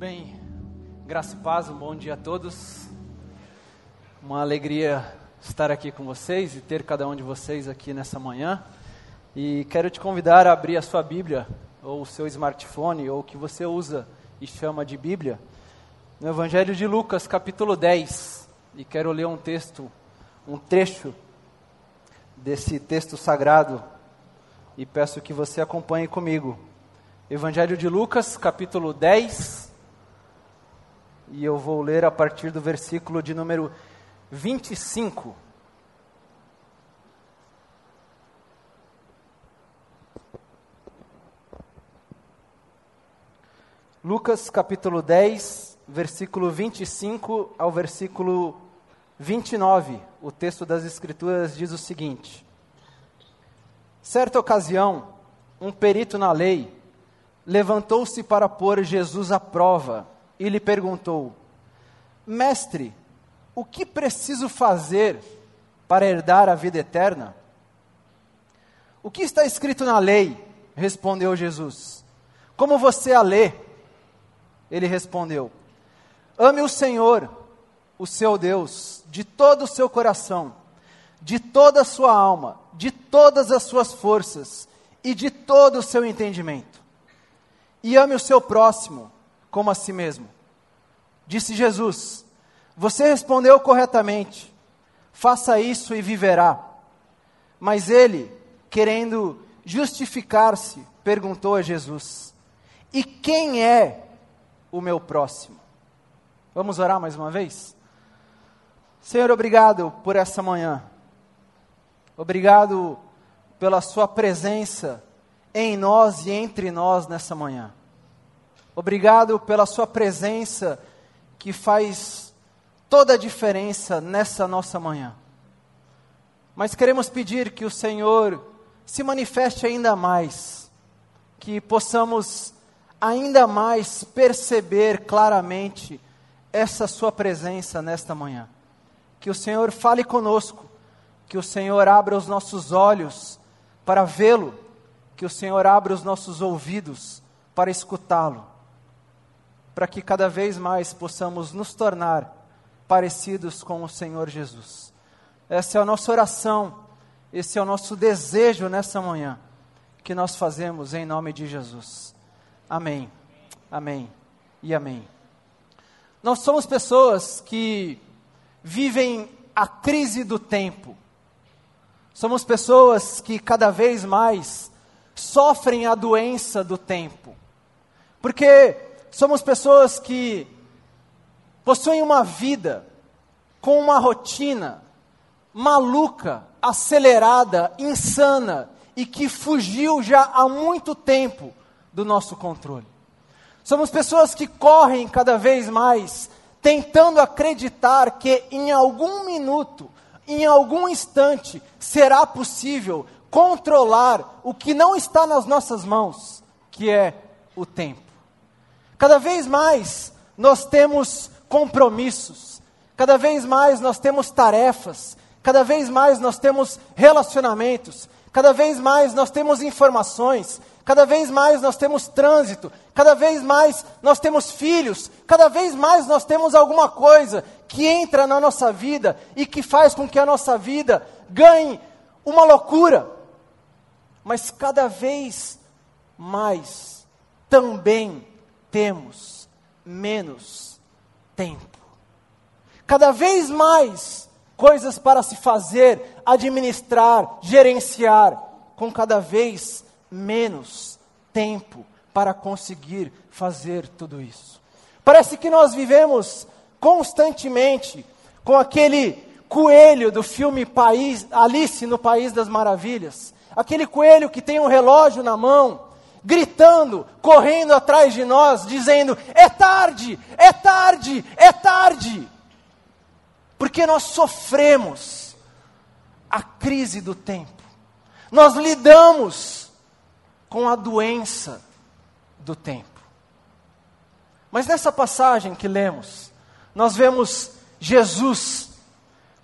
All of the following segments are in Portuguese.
bem? Graça e paz, um bom dia a todos. Uma alegria estar aqui com vocês e ter cada um de vocês aqui nessa manhã. E quero te convidar a abrir a sua Bíblia, ou o seu smartphone, ou o que você usa e chama de Bíblia, no Evangelho de Lucas, capítulo 10. E quero ler um texto, um trecho desse texto sagrado, e peço que você acompanhe comigo. Evangelho de Lucas, capítulo 10, e eu vou ler a partir do versículo de número 25. Lucas capítulo 10, versículo 25 ao versículo 29. O texto das Escrituras diz o seguinte: Certa ocasião, um perito na lei levantou-se para pôr Jesus à prova e lhe perguntou: Mestre, o que preciso fazer para herdar a vida eterna? O que está escrito na lei? Respondeu Jesus. Como você a lê? Ele respondeu: Ame o Senhor, o seu Deus, de todo o seu coração, de toda a sua alma, de todas as suas forças e de todo o seu entendimento. E ame o seu próximo como a si mesmo. Disse Jesus: Você respondeu corretamente, faça isso e viverá. Mas ele, querendo justificar-se, perguntou a Jesus: E quem é o meu próximo? Vamos orar mais uma vez? Senhor, obrigado por essa manhã. Obrigado pela Sua presença em nós e entre nós nessa manhã. Obrigado pela Sua presença que faz toda a diferença nessa nossa manhã. Mas queremos pedir que o Senhor se manifeste ainda mais, que possamos ainda mais perceber claramente essa Sua presença nesta manhã. Que o Senhor fale conosco, que o Senhor abra os nossos olhos para vê-lo, que o Senhor abra os nossos ouvidos para escutá-lo para que cada vez mais possamos nos tornar parecidos com o Senhor Jesus. Essa é a nossa oração, esse é o nosso desejo nessa manhã, que nós fazemos em nome de Jesus. Amém, amém e amém. Nós somos pessoas que vivem a crise do tempo. Somos pessoas que cada vez mais sofrem a doença do tempo. Porque somos pessoas que possuem uma vida com uma rotina maluca, acelerada, insana e que fugiu já há muito tempo do nosso controle. Somos pessoas que correm cada vez mais tentando acreditar que em algum minuto, em algum instante, será possível controlar o que não está nas nossas mãos, que é o tempo. Cada vez mais nós temos compromissos, cada vez mais nós temos tarefas, cada vez mais nós temos relacionamentos, cada vez mais nós temos informações, cada vez mais nós temos trânsito, cada vez mais nós temos filhos, cada vez mais nós temos alguma coisa que entra na nossa vida e que faz com que a nossa vida ganhe uma loucura. Mas cada vez mais também temos menos tempo. Cada vez mais coisas para se fazer, administrar, gerenciar, com cada vez menos tempo para conseguir fazer tudo isso. Parece que nós vivemos constantemente com aquele coelho do filme País, Alice no País das Maravilhas, aquele coelho que tem um relógio na mão gritando, correndo atrás de nós, dizendo: é tarde, é tarde, é tarde. Porque nós sofremos a crise do tempo, nós lidamos com a doença do tempo. Mas nessa passagem que lemos, nós vemos Jesus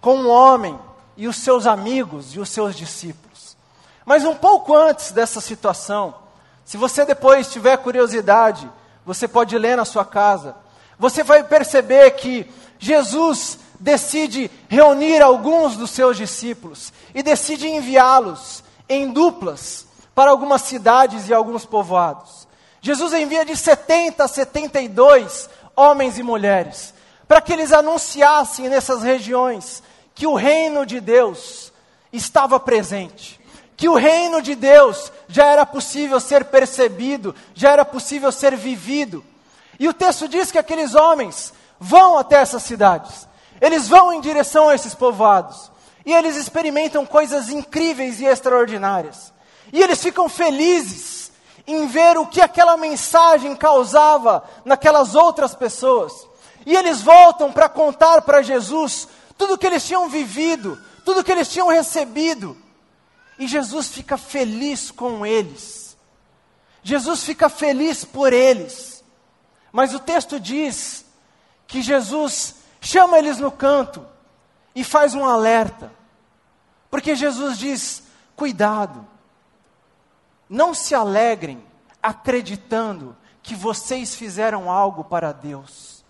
com um homem e os seus amigos e os seus discípulos. Mas um pouco antes dessa situação, se você depois tiver curiosidade, Você pode ler na sua casa. Você vai perceber que Jesus decide reunir alguns dos seus discípulos e decide enviá-los em duplas para algumas cidades e alguns povoados. Jesus envia de 70 a 72 homens e mulheres para que eles anunciassem nessas regiões que o reino de Deus estava presente, que o reino de Deus já era possível ser percebido, já era possível ser vivido. E o texto diz que aqueles homens vão até essas cidades, eles vão em direção a esses povoados, e eles experimentam coisas incríveis e extraordinárias. E eles ficam felizes em ver o que aquela mensagem causava naquelas outras pessoas. E eles voltam para contar para Jesus tudo o que eles tinham vivido, tudo o que eles tinham recebido. E Jesus fica feliz com eles. Jesus fica feliz por eles. Mas o texto diz que Jesus chama eles no canto e faz um alerta. Porque Jesus diz: cuidado, não se alegrem acreditando que vocês fizeram algo para Deus.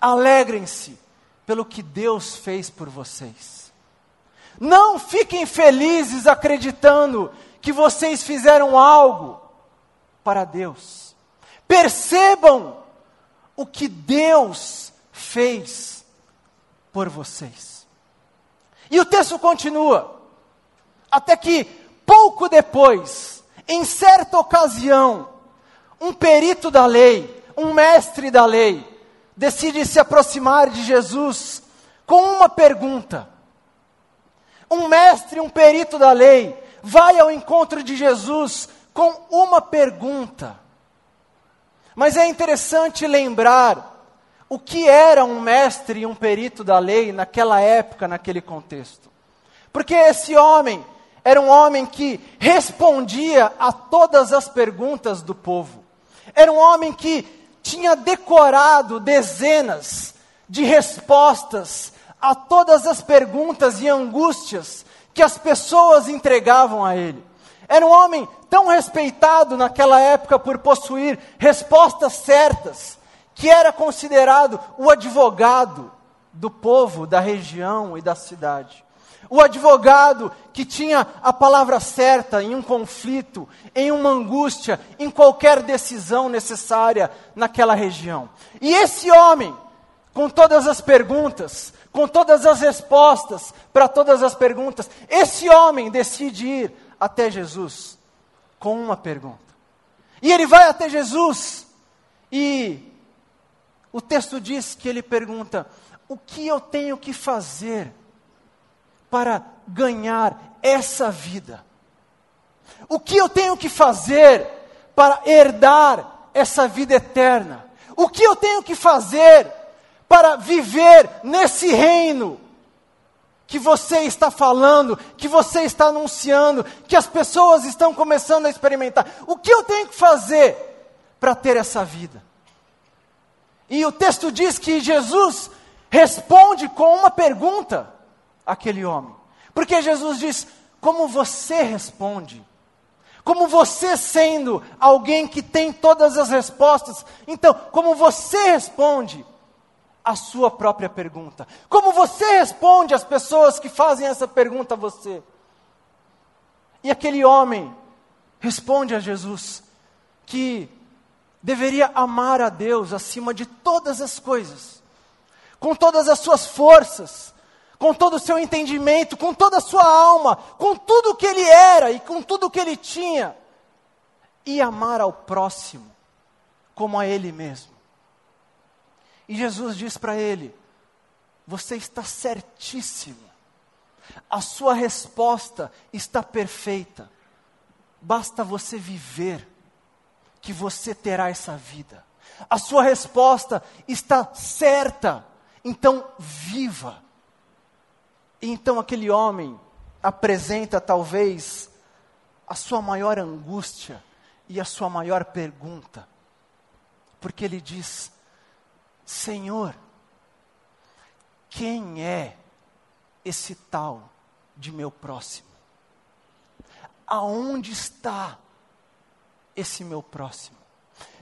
Alegrem-se pelo que Deus fez por vocês. Não fiquem felizes acreditando que vocês fizeram algo para Deus. Percebam o que Deus fez por vocês. E o texto continua, até que pouco depois, em certa ocasião, um perito da lei, um mestre da lei, decide se aproximar de Jesus com uma pergunta. Um mestre, um perito da lei, vai ao encontro de Jesus com uma pergunta. Mas é interessante lembrar o que era um mestre e um perito da lei naquela época, naquele contexto. Porque esse homem era um homem que respondia a todas as perguntas do povo. Era um homem que tinha decorado dezenas de respostas a todas as perguntas e angústias que as pessoas entregavam a ele. Era um homem tão respeitado naquela época por possuir respostas certas que era considerado o advogado do povo, da região e da cidade. O advogado que tinha a palavra certa em um conflito, em uma angústia, em qualquer decisão necessária naquela região. E esse homem, com todas as perguntas, com todas as respostas para todas as perguntas, esse homem decide ir até Jesus com uma pergunta. E ele vai até Jesus e o texto diz que ele pergunta: o que eu tenho que fazer para ganhar essa vida? O que eu tenho que fazer para herdar essa vida eterna? O que eu tenho que fazer para viver nesse reino que você está falando, que você está anunciando, que as pessoas estão começando a experimentar? O que eu tenho que fazer para ter essa vida? E o texto diz que Jesus responde com uma pergunta àquele homem. Porque Jesus diz: Como você responde? Como você sendo alguém que tem todas as respostas, então, como você responde a sua própria pergunta? Como você responde às pessoas que fazem essa pergunta a você? E aquele homem responde a Jesus que deveria amar a Deus acima de todas as coisas, com todas as suas forças, com todo o seu entendimento, com toda a sua alma, com tudo o que ele era e com tudo o que ele tinha, e amar ao próximo como a ele mesmo. E Jesus diz para ele: Você está certíssimo, a sua resposta está perfeita, basta você viver que você terá essa vida. A sua resposta está certa, então viva. E então aquele homem apresenta talvez a sua maior angústia e a sua maior pergunta, porque ele diz: Senhor, quem é esse tal de meu próximo? Aonde está esse meu próximo?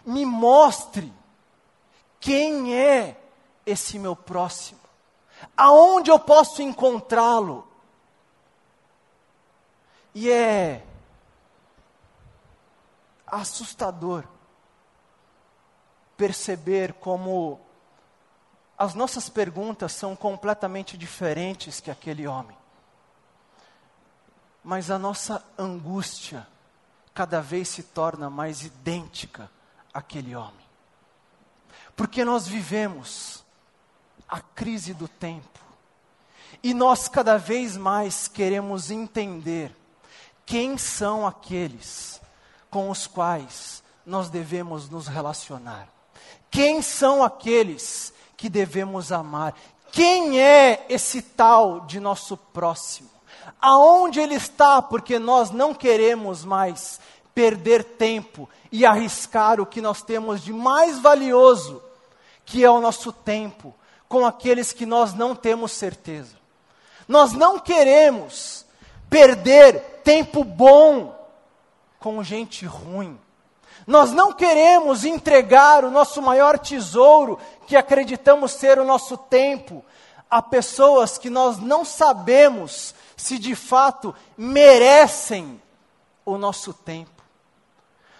me mostre quem é esse meu próximo, aonde eu posso encontrá-lo. E é assustador perceber como as nossas perguntas são completamente diferentes que aquele homem. Mas a nossa angústia cada vez se torna mais idêntica àquele homem. Porque nós vivemos a crise do tempo. E nós cada vez mais queremos entender quem são aqueles com os quais nós devemos nos relacionar. Quem são aqueles que devemos amar? Quem é esse tal de nosso próximo? Aonde ele está? Porque nós não queremos mais perder tempo e arriscar o que nós temos de mais valioso, que é o nosso tempo, com aqueles que nós não temos certeza. Nós não queremos perder tempo bom com gente ruim. Nós não queremos entregar o nosso maior tesouro, que acreditamos ser o nosso tempo, a pessoas que nós não sabemos se de fato merecem o nosso tempo.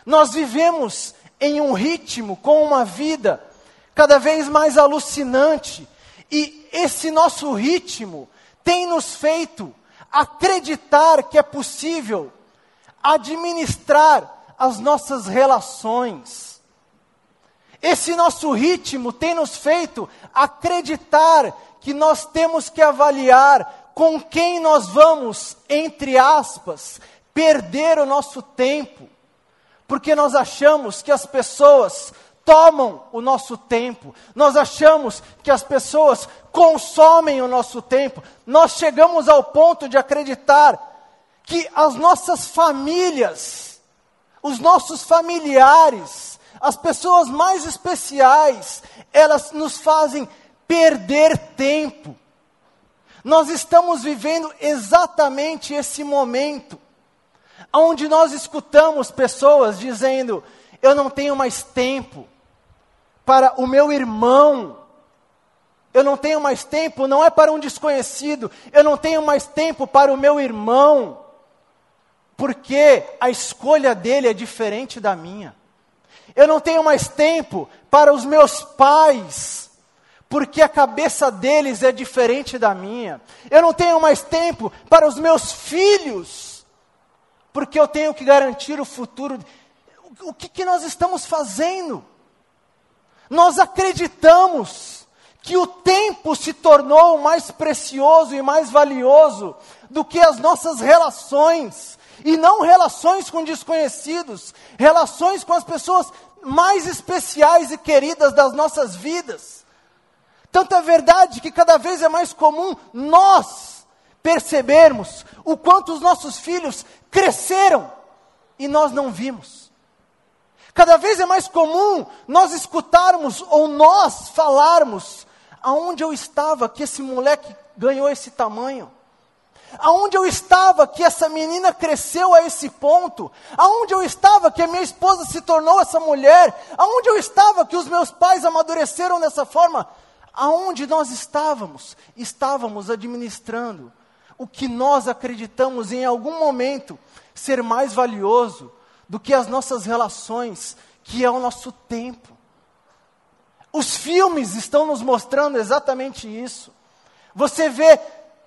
Nós vivemos em um ritmo, com uma vida cada vez mais alucinante, e esse nosso ritmo tem nos feito acreditar que é possível administrar as nossas relações. Esse nosso ritmo tem nos feito acreditar que nós temos que avaliar com quem nós vamos, entre aspas, perder o nosso tempo, porque nós achamos que as pessoas tomam o nosso tempo, nós achamos que as pessoas consomem o nosso tempo, nós chegamos ao ponto de acreditar que as nossas famílias os nossos familiares, as pessoas mais especiais, elas nos fazem perder tempo. Nós estamos vivendo exatamente esse momento, onde nós escutamos pessoas dizendo: Eu não tenho mais tempo para o meu irmão, eu não tenho mais tempo, não é para um desconhecido, eu não tenho mais tempo para o meu irmão porque a escolha dele é diferente da minha. Eu não tenho mais tempo para os meus pais, porque a cabeça deles é diferente da minha. Eu não tenho mais tempo para os meus filhos, porque eu tenho que garantir o futuro. O que, que nós estamos fazendo? Nós acreditamos que o tempo se tornou mais precioso e mais valioso do que as nossas relações e não relações com desconhecidos, relações com as pessoas mais especiais e queridas das nossas vidas. Tanto é verdade que cada vez é mais comum nós percebermos o quanto os nossos filhos cresceram e nós não vimos. Cada vez é mais comum nós escutarmos ou nós falarmos aonde eu estava que esse moleque ganhou esse tamanho. Aonde eu estava que essa menina cresceu a esse ponto? Aonde eu estava que a minha esposa se tornou essa mulher? Aonde eu estava que os meus pais amadureceram dessa forma? Aonde nós estávamos? Estávamos administrando o que nós acreditamos em algum momento ser mais valioso do que as nossas relações, que é o nosso tempo. Os filmes estão nos mostrando exatamente isso. Você vê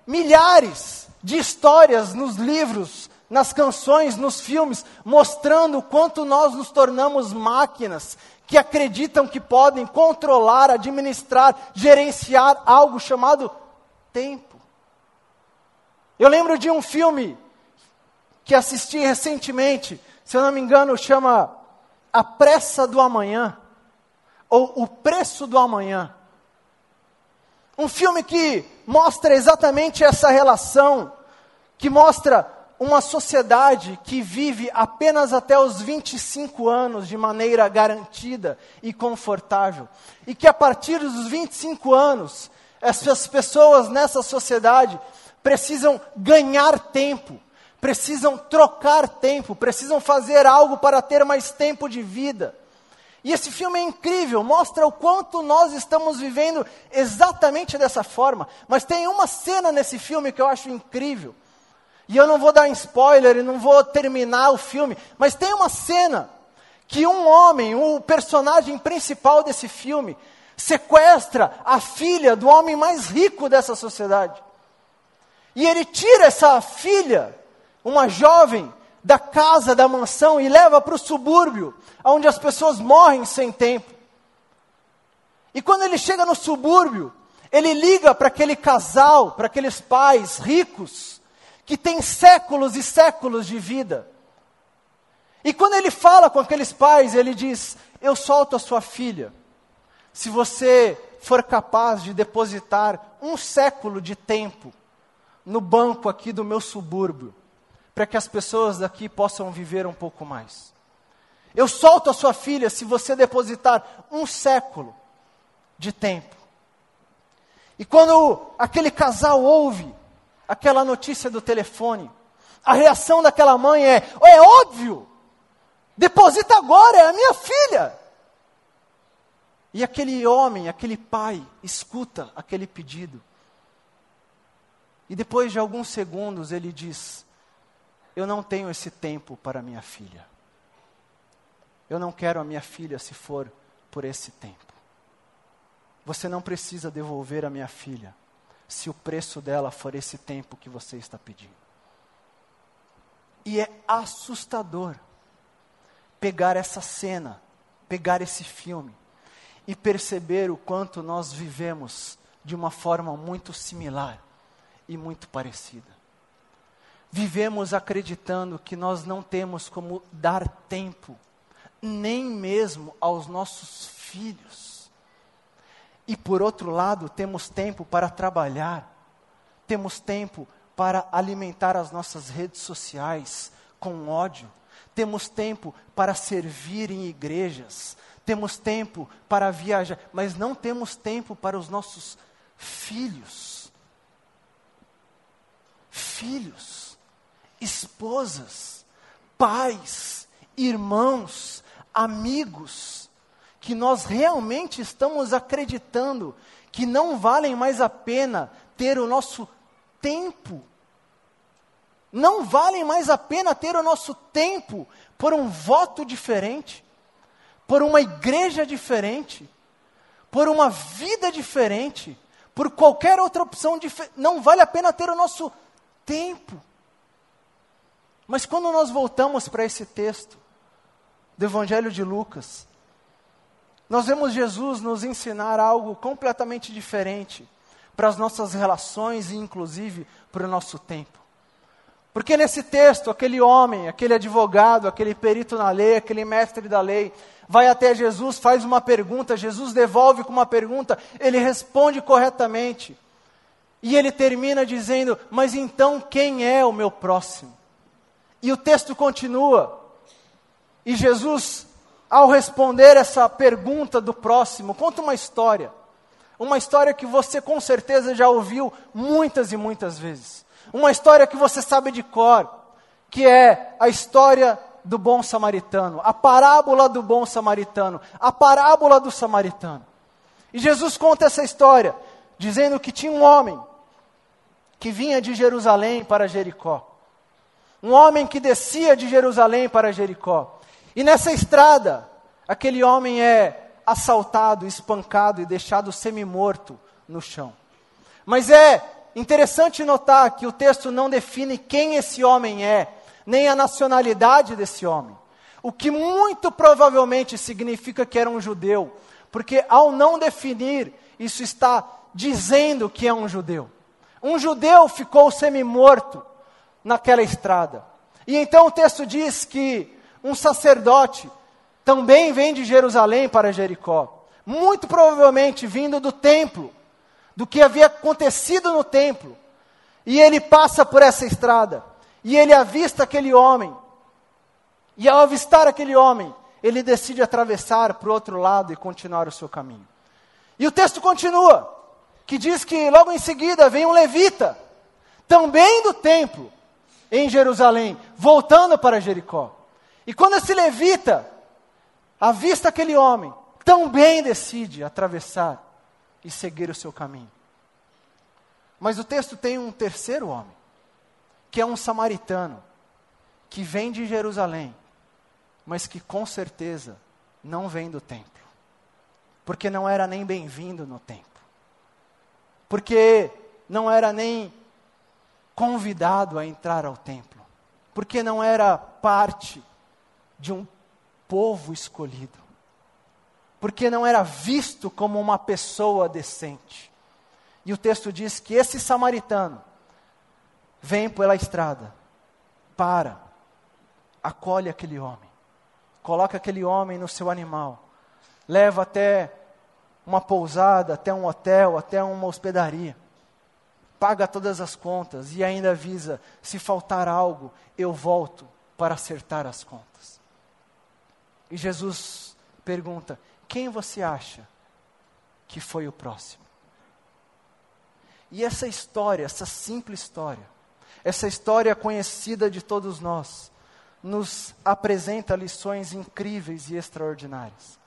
milhares de histórias nos livros, nas canções, nos filmes, mostrando o quanto nós nos tornamos máquinas que acreditam que podem controlar, administrar, gerenciar algo chamado tempo. Eu lembro de um filme que assisti recentemente, se eu não me engano, chama A Pressa do Amanhã, ou O Preço do Amanhã. Um filme que mostra exatamente essa relação, que mostra uma sociedade que vive apenas até os 25 anos de maneira garantida e confortável. E que a partir dos 25 anos, essas pessoas nessa sociedade precisam ganhar tempo, precisam trocar tempo, precisam fazer algo para ter mais tempo de vida. E esse filme é incrível, mostra o quanto nós estamos vivendo exatamente dessa forma. Mas tem uma cena nesse filme que eu acho incrível. E eu não vou dar spoiler e não vou terminar o filme, mas tem uma cena que um homem, o personagem principal desse filme, sequestra a filha do homem mais rico dessa sociedade. E ele tira essa filha, uma jovem, da casa, da mansão e leva para o subúrbio, onde as pessoas morrem sem tempo. E quando ele chega no subúrbio, ele liga para aquele casal, para aqueles pais ricos, que têm séculos e séculos de vida. E quando ele fala com aqueles pais, ele diz: Eu solto a sua filha, se você for capaz de depositar um século de tempo no banco aqui do meu subúrbio para que as pessoas daqui possam viver um pouco mais. Eu solto a sua filha se você depositar um século de tempo. E quando aquele casal ouve aquela notícia do telefone, a reação daquela mãe é: é óbvio, deposita agora, é a minha filha. E aquele homem, aquele pai, escuta aquele pedido. E depois de alguns segundos ele diz: eu não tenho esse tempo para minha filha. Eu não quero a minha filha se for por esse tempo. Você não precisa devolver a minha filha se o preço dela for esse tempo que você está pedindo. E é assustador pegar essa cena, pegar esse filme e perceber o quanto nós vivemos de uma forma muito similar e muito parecida vivemos acreditando que nós não temos como dar tempo, nem mesmo aos nossos filhos. E por outro lado, temos tempo para trabalhar, temos tempo para alimentar as nossas redes sociais com ódio, temos tempo para servir em igrejas, temos tempo para viajar, mas não temos tempo para os nossos filhos. Filhos esposas, pais, irmãos, amigos, que nós realmente estamos acreditando que não valem mais a pena ter o nosso tempo. Não valem mais a pena ter o nosso tempo por um voto diferente, por uma igreja diferente, por uma vida diferente, por qualquer outra opção diferente. Não vale a pena ter o nosso tempo. Mas quando nós voltamos para esse texto do Evangelho de Lucas, nós vemos Jesus nos ensinar algo completamente diferente para as nossas relações e, inclusive, para o nosso tempo. Porque nesse texto, aquele homem, aquele advogado, aquele perito na lei, aquele mestre da lei, vai até Jesus, faz uma pergunta, Jesus devolve com uma pergunta, ele responde corretamente. E ele termina dizendo: Mas então quem é o meu próximo? E o texto continua. E Jesus, ao responder essa pergunta do próximo, conta uma história. Uma história que você com certeza já ouviu muitas e muitas vezes. Uma história que você sabe de cor, que é a história do bom samaritano, a parábola do bom samaritano, a parábola do samaritano. E Jesus conta essa história, dizendo que tinha um homem que vinha de Jerusalém para Jericó um homem que descia de Jerusalém para Jericó. E nessa estrada, aquele homem é assaltado, espancado e deixado semi-morto no chão. Mas é interessante notar que o texto não define quem esse homem é, nem a nacionalidade desse homem. O que muito provavelmente significa que era um judeu, porque ao não definir, isso está dizendo que é um judeu. Um judeu ficou semi-morto naquela estrada. E então o texto diz que um sacerdote também vem de Jerusalém para Jericó, muito provavelmente vindo do templo, do que havia acontecido no templo. E ele passa por essa estrada, e ele avista aquele homem. E ao avistar aquele homem, ele decide atravessar para o outro lado e continuar o seu caminho. E o texto continua, que diz que logo em seguida vem um levita, também do templo, em Jerusalém, voltando para Jericó. E quando esse levita avista aquele homem, também decide atravessar e seguir o seu caminho. Mas o texto tem um terceiro homem, que é um samaritano, que vem de Jerusalém, mas que com certeza não vem do templo, porque não era nem bem-vindo no templo, porque não era nem convidado a entrar ao templo, porque não era parte de um povo escolhido, porque não era visto como uma pessoa decente. E o texto diz que esse samaritano vem pela estrada, para, acolhe aquele homem, coloca aquele homem no seu animal, leva até uma pousada, até um hotel, até uma hospedaria paga todas as contas e ainda avisa: se faltar algo, eu volto para acertar as contas. E Jesus pergunta: quem você acha que foi o próximo? E essa história, essa simples história, essa história conhecida de todos nós, nos apresenta lições incríveis e extraordinárias.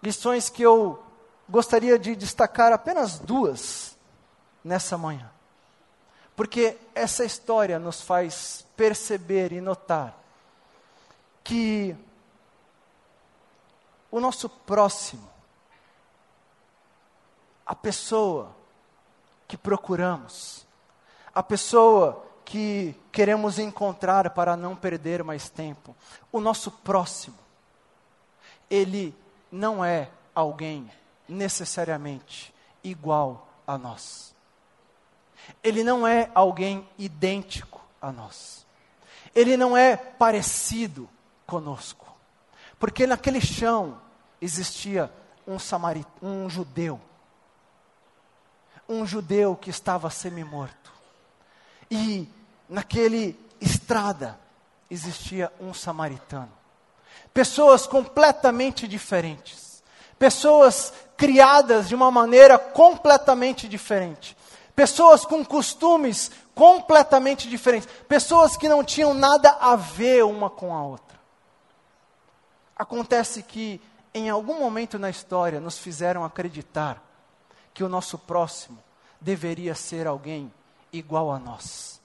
Lições que eu gostaria de destacar apenas duas nessa manhã. Porque essa história nos faz perceber e notar que o nosso próximo, a pessoa que procuramos, a pessoa que queremos encontrar para não perder mais tempo, o nosso próximo, ele não é alguém necessariamente igual a nós. Ele não é alguém idêntico a nós. Ele não é parecido conosco. Porque naquele chão existia um, samarit um judeu. Um judeu que estava semi-morto. E naquele estrada existia um samaritano. Pessoas completamente diferentes. Pessoas criadas de uma maneira completamente diferente pessoas com costumes completamente diferentes, pessoas que não tinham nada a ver uma com a outra. Acontece que, em algum momento na história, nos fizeram acreditar que o nosso próximo deveria ser alguém igual a nós.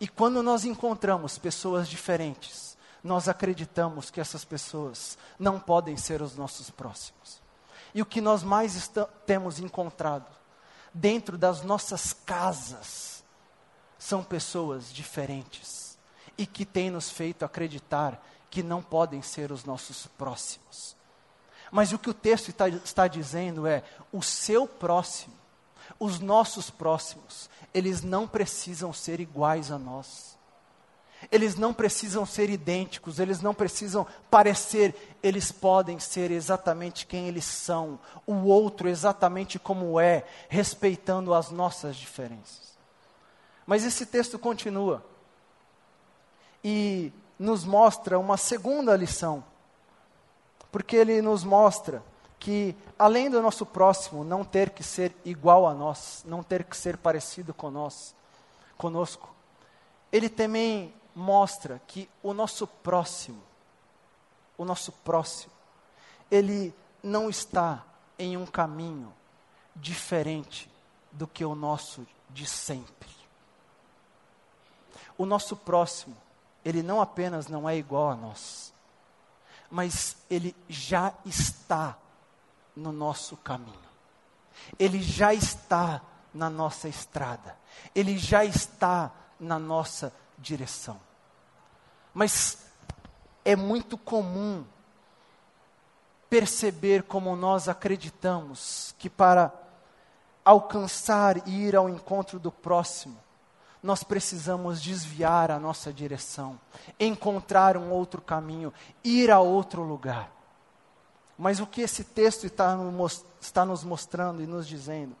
E quando nós encontramos pessoas diferentes, nós acreditamos que essas pessoas não podem ser os nossos próximos. E o que nós mais temos encontrado dentro das nossas casas são pessoas diferentes e que têm nos feito acreditar que não podem ser os nossos próximos. Mas o que o texto está, está dizendo é: o seu próximo, os nossos próximos, eles não precisam ser iguais a nós. Eles não precisam ser idênticos, eles não precisam parecer, eles podem ser exatamente quem eles são, o outro exatamente como é, respeitando as nossas diferenças. Mas esse texto continua e nos mostra uma segunda lição, porque ele nos mostra que, além do nosso próximo não ter que ser igual a nós, não ter que ser parecido com nós, conosco, ele também mostra que o nosso próximo, o nosso próximo, ele não está em um caminho diferente do que o nosso de sempre. O nosso próximo, ele não apenas não é igual a nós, mas ele já está no nosso caminho. Ele já está na nossa estrada. Ele já está na nossa direção. Mas é muito comum perceber como nós acreditamos que para alcançar e ir ao encontro do próximo, nós precisamos desviar a nossa direção, encontrar um outro caminho, ir a outro lugar. Mas o que esse texto está, nos mostrando e nos dizendo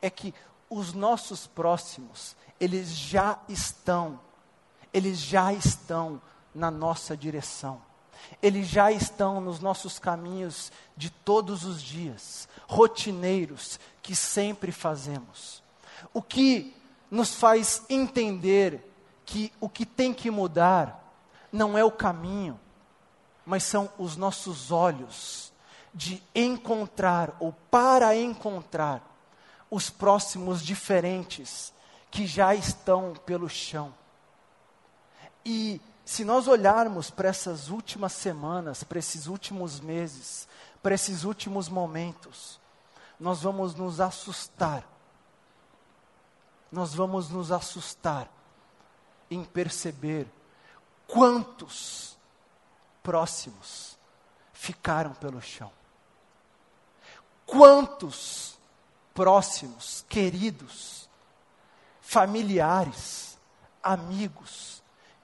é que os nossos próximos, eles já estão eles já estão na nossa direção. Eles já estão nos nossos caminhos de todos os dias, rotineiros que sempre fazemos. O que nos faz entender que o que tem que mudar não é o caminho, mas são os nossos olhos de encontrar ou para encontrar os próximos diferentes que já estão pelo chão. E se nós olharmos para essas últimas semanas, para esses últimos meses, para esses últimos momentos, nós vamos nos assustar. Nós vamos nos assustar em perceber quantos próximos ficaram pelo chão. Quantos próximos, queridos, familiares, amigos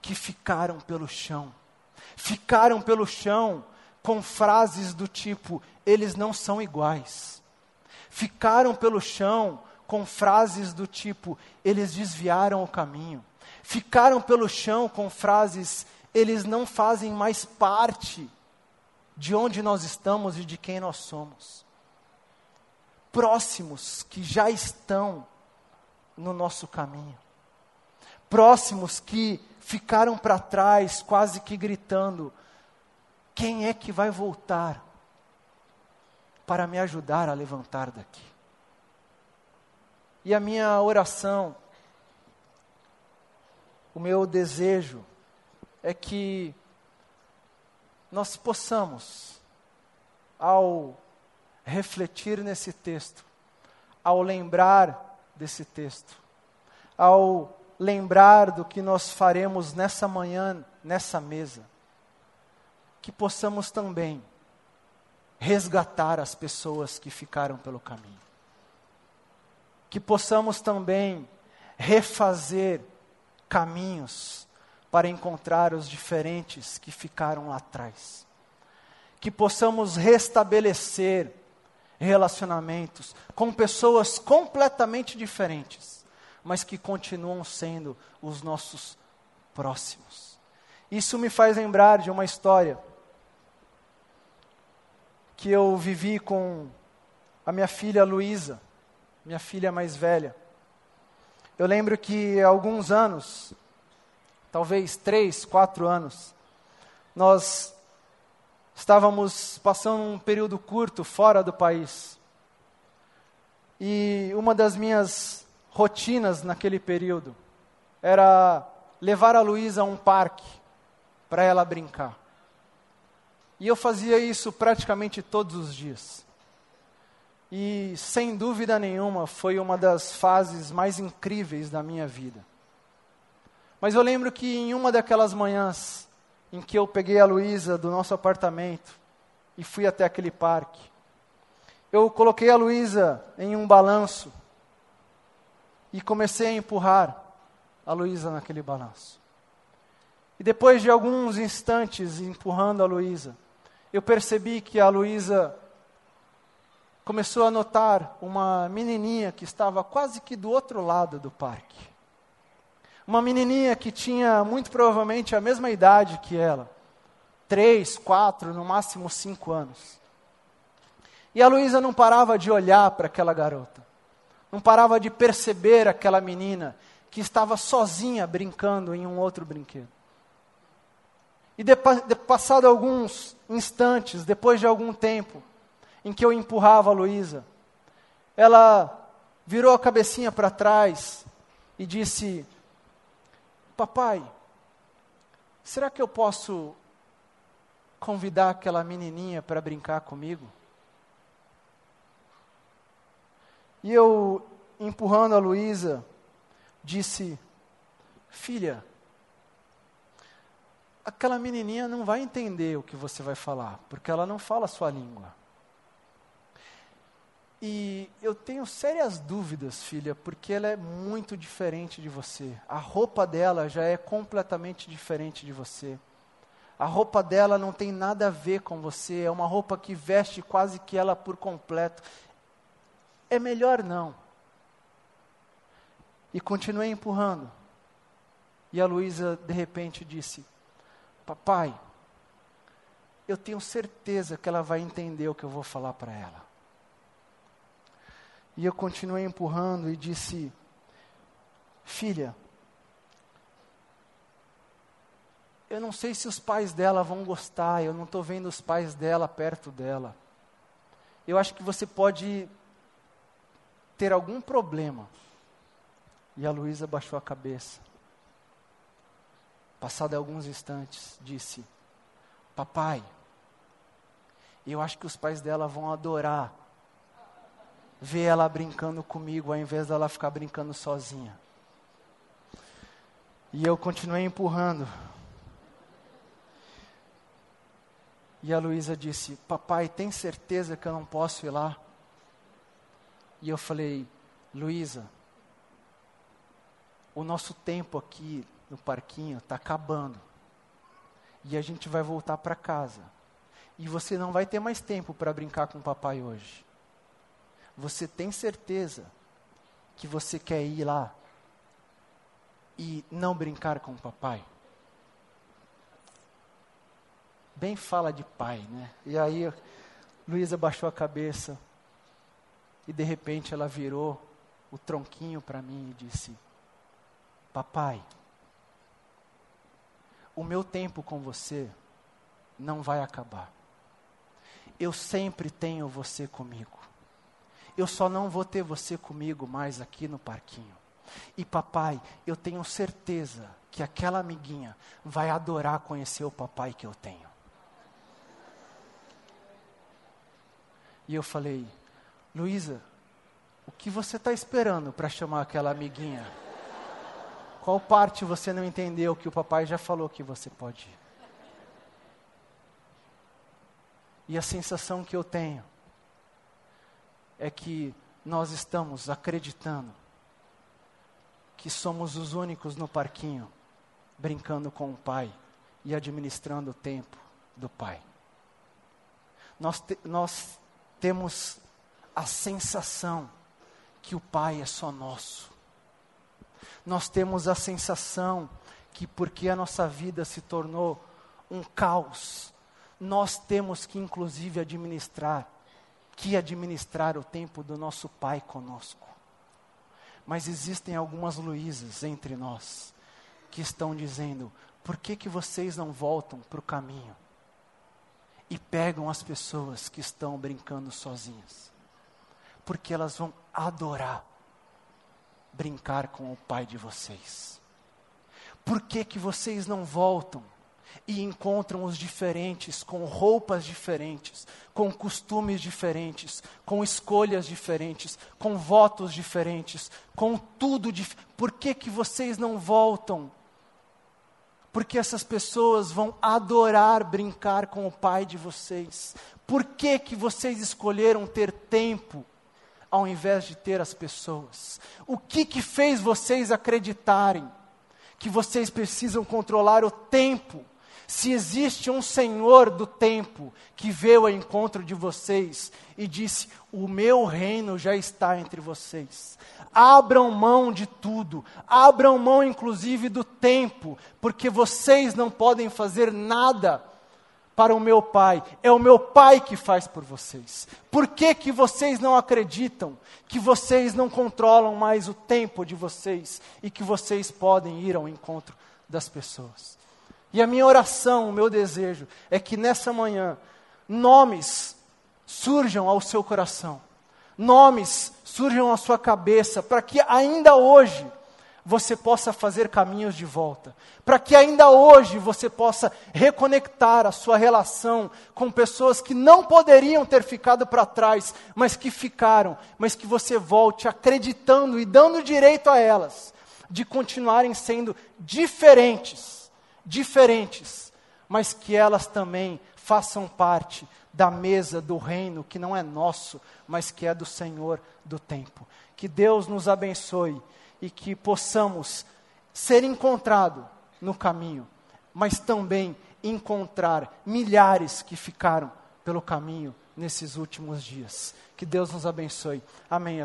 que ficaram pelo chão. Ficaram pelo chão com frases do tipo: eles não são iguais. Ficaram pelo chão com frases do tipo: eles desviaram o caminho. Ficaram pelo chão com frases: eles não fazem mais parte de onde nós estamos e de quem nós somos. Próximos que já estão no nosso caminho. Próximos que ficaram para trás, quase que gritando: quem é que vai voltar para me ajudar a levantar daqui? E a minha oração, o meu desejo, é que nós possamos, ao refletir nesse texto, ao lembrar desse texto, ao lembrar do que nós faremos nessa manhã, nessa mesa, que possamos também resgatar as pessoas que ficaram pelo caminho. Que possamos também refazer caminhos para encontrar os diferentes que ficaram lá atrás. Que possamos restabelecer relacionamentos com pessoas completamente diferentes, mas que continuam sendo os nossos próximos. Isso me faz lembrar de uma história que eu vivi com a minha filha Luísa, minha filha mais velha. Eu lembro que há alguns anos talvez três, quatro anos, nós estávamos passando um período curto fora do país. E uma das minhas rotinas naquele período era levar a Luísa a um parque para ela brincar. E eu fazia isso praticamente todos os dias. E, sem dúvida nenhuma, foi uma das fases mais incríveis da minha vida. Mas eu lembro que em uma daquelas manhãs em que eu peguei a Luísa do nosso apartamento e fui até aquele parque, eu coloquei a Luísa em um balanço e comecei a empurrar a Luísa naquele balanço. E depois de alguns instantes empurrando a Luísa, eu percebi que a Luísa começou a notar uma menininha que estava quase que do outro lado do parque uma menininha que tinha muito provavelmente a mesma idade que ela, três, quatro, no máximo cinco anos. E a Luísa não parava de olhar para aquela garota, não parava de perceber aquela menina que estava sozinha brincando em um outro brinquedo. E de, de, passado alguns instantes, depois de algum tempo, em que eu empurrava a Luísa, ela virou a cabecinha para trás e disse: Papai, será que eu posso convidar aquela menininha para brincar comigo? E eu, empurrando a Luísa, disse: Filha, aquela menininha não vai entender o que você vai falar, porque ela não fala a sua língua. E eu tenho sérias dúvidas, filha, porque ela é muito diferente de você. A roupa dela já é completamente diferente de você. A roupa dela não tem nada a ver com você, é uma roupa que veste quase que ela por completo. É melhor não. E continuei empurrando. E a Luísa, de repente, disse: Papai, eu tenho certeza que ela vai entender o que eu vou falar para ela. E eu continuei empurrando e disse: Filha, eu não sei se os pais dela vão gostar, eu não estou vendo os pais dela perto dela. Eu acho que você pode ter algum problema. E a Luísa baixou a cabeça. Passado alguns instantes, disse: Papai, eu acho que os pais dela vão adorar ver ela brincando comigo, ao invés dela ficar brincando sozinha. E eu continuei empurrando. E a Luísa disse: Papai, tem certeza que eu não posso ir lá? E eu falei: Luísa, o nosso tempo aqui no parquinho está acabando. E a gente vai voltar para casa. E você não vai ter mais tempo para brincar com o papai hoje. Você tem certeza que você quer ir lá e não brincar com o papai? Bem fala de pai, né? E aí, Luísa baixou a cabeça e de repente ela virou o tronquinho para mim e disse: Papai, o meu tempo com você não vai acabar. Eu sempre tenho você comigo. Eu só não vou ter você comigo mais aqui no parquinho. E papai, eu tenho certeza que aquela amiguinha vai adorar conhecer o papai que eu tenho. E eu falei, Luísa, o que você está esperando para chamar aquela amiguinha? Qual parte você não entendeu que o papai já falou que você pode ir? E a sensação que eu tenho é que nós estamos acreditando que somos os únicos no parquinho brincando com o pai e administrando o tempo do pai. Nós, te, nós temos a sensação que o pai é só nosso nós temos a sensação que porque a nossa vida se tornou um caos, nós temos que inclusive administrar, que administrar o tempo do nosso Pai conosco. Mas existem algumas Luísas entre nós que estão dizendo: por que, que vocês não voltam para o caminho? E pegam as pessoas que estão brincando sozinhas. Porque elas vão adorar brincar com o pai de vocês? Por que, que vocês não voltam e encontram os diferentes com roupas diferentes, com costumes diferentes, com escolhas diferentes, com votos diferentes, com tudo diferente? Por que, que vocês não voltam? Porque essas pessoas vão adorar brincar com o pai de vocês. Por que, que vocês escolheram ter tempo ao invés de ter as pessoas? O que que fez vocês acreditarem que vocês precisam controlar o tempo? Se existe um Senhor do tempo que veio ao encontro de vocês e disse: O meu reino já está entre vocês. Abram mão de tudo, abram mão inclusive do tempo, porque vocês não podem fazer nada para o meu Pai. É o meu Pai que faz por vocês. Por que, que vocês não acreditam que vocês não controlam mais o tempo de vocês e que vocês podem ir ao encontro das pessoas? E a minha oração, o meu desejo é que nessa manhã nomes surjam ao seu coração, nomes surjam à sua cabeça, para que ainda hoje você possa fazer caminhos de volta, para que ainda hoje você possa reconectar a sua relação com pessoas que não poderiam ter ficado para trás, mas que ficaram, mas que você volte acreditando e dando direito a elas de continuarem sendo diferentes, diferentes, mas que elas também façam parte da mesa do reino que não é nosso, mas que é do Senhor do tempo. Que Deus nos abençoe e que possamos ser encontrado no caminho, mas também encontrar milhares que ficaram pelo caminho nesses últimos dias. Que Deus nos abençoe. Amém.